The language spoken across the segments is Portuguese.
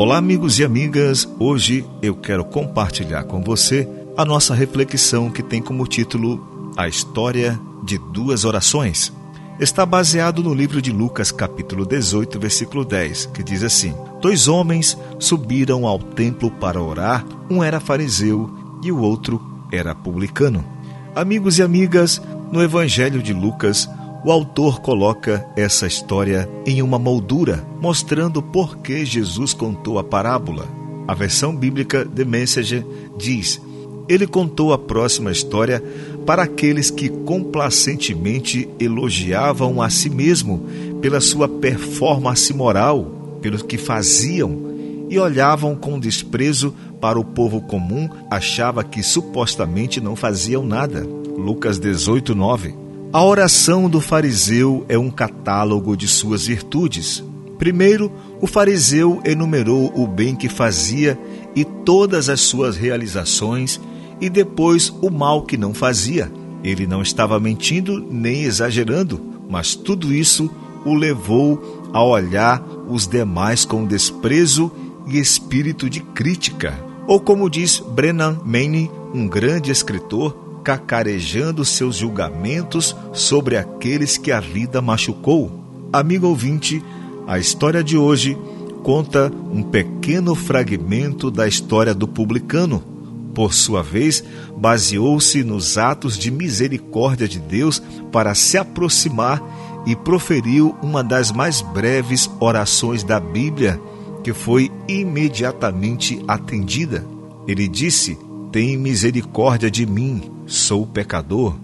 Olá, amigos e amigas. Hoje eu quero compartilhar com você a nossa reflexão que tem como título A História de Duas Orações. Está baseado no livro de Lucas, capítulo 18, versículo 10, que diz assim: Dois homens subiram ao templo para orar, um era fariseu e o outro era publicano. Amigos e amigas, no Evangelho de Lucas, o autor coloca essa história em uma moldura, mostrando por que Jesus contou a parábola. A versão bíblica The Message diz: Ele contou a próxima história para aqueles que complacentemente elogiavam a si mesmo pela sua performance moral, pelo que faziam e olhavam com desprezo para o povo comum, achava que supostamente não faziam nada. Lucas 18, 9. A oração do fariseu é um catálogo de suas virtudes. Primeiro, o fariseu enumerou o bem que fazia e todas as suas realizações, e depois o mal que não fazia. Ele não estava mentindo nem exagerando, mas tudo isso o levou a olhar os demais com desprezo e espírito de crítica. Ou como diz Brennan Manning, um grande escritor, cacarejando seus julgamentos sobre aqueles que a vida machucou. Amigo ouvinte, a história de hoje conta um pequeno fragmento da história do publicano. Por sua vez, baseou-se nos atos de misericórdia de Deus para se aproximar e proferiu uma das mais breves orações da Bíblia, que foi imediatamente atendida. Ele disse: Tem misericórdia de mim, sou pecador.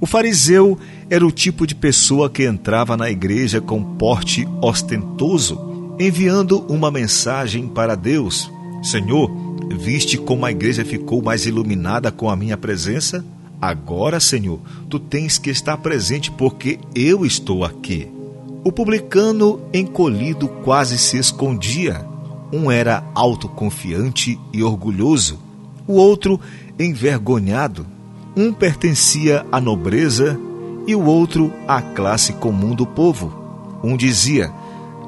O fariseu era o tipo de pessoa que entrava na igreja com porte ostentoso, enviando uma mensagem para Deus: Senhor, viste como a igreja ficou mais iluminada com a minha presença? Agora, Senhor, tu tens que estar presente porque eu estou aqui. O publicano, encolhido, quase se escondia. Um era autoconfiante e orgulhoso, o outro envergonhado. Um pertencia à nobreza e o outro à classe comum do povo. Um dizia: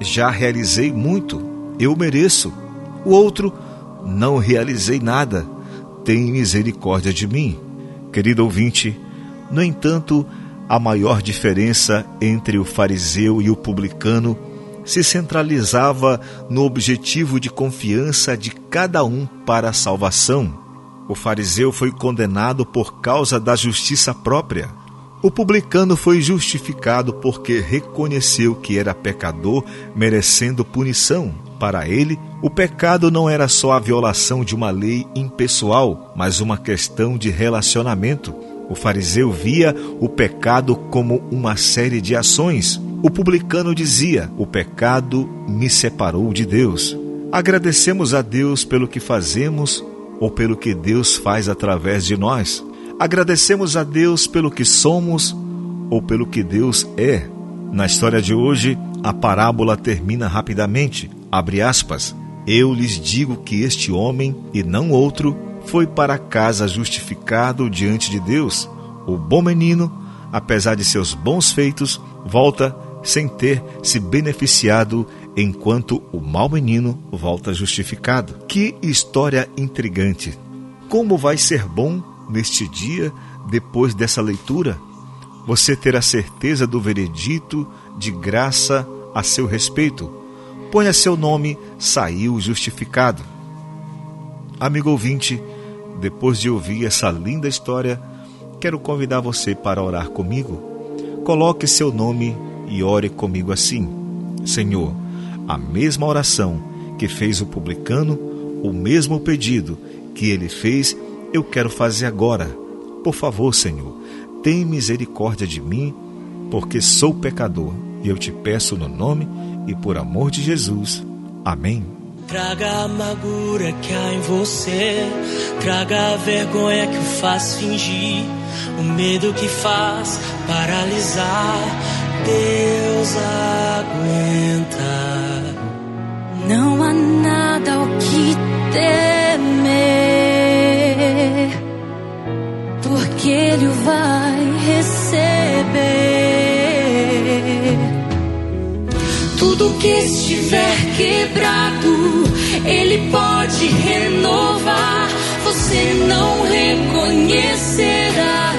Já realizei muito, eu mereço. O outro: Não realizei nada, tem misericórdia de mim. Querido ouvinte, no entanto, a maior diferença entre o fariseu e o publicano se centralizava no objetivo de confiança de cada um para a salvação. O fariseu foi condenado por causa da justiça própria. O publicano foi justificado porque reconheceu que era pecador, merecendo punição. Para ele, o pecado não era só a violação de uma lei impessoal, mas uma questão de relacionamento. O fariseu via o pecado como uma série de ações. O publicano dizia: O pecado me separou de Deus. Agradecemos a Deus pelo que fazemos ou pelo que Deus faz através de nós. Agradecemos a Deus pelo que somos ou pelo que Deus é. Na história de hoje, a parábola termina rapidamente. Abre aspas. Eu lhes digo que este homem, e não outro, foi para casa justificado diante de Deus. O bom menino, apesar de seus bons feitos, volta sem ter se beneficiado enquanto o mau menino volta justificado. Que história intrigante! Como vai ser bom neste dia, depois dessa leitura, você ter a certeza do veredito de graça a seu respeito. Ponha seu nome, saiu justificado. Amigo ouvinte, depois de ouvir essa linda história, quero convidar você para orar comigo. Coloque seu nome e ore comigo assim: Senhor, a mesma oração que fez o publicano, o mesmo pedido que ele fez, eu quero fazer agora. Por favor, Senhor, tem misericórdia de mim, porque sou pecador, e eu te peço no nome e por amor de Jesus. Amém. Traga a amargura que há em você, traga a vergonha que o faz fingir, o medo que faz paralisar. Deus aguenta. Não há nada ao que temer, porque Ele o vai receber. tudo que estiver quebrado, Ele pode renovar. Você não reconhecerá.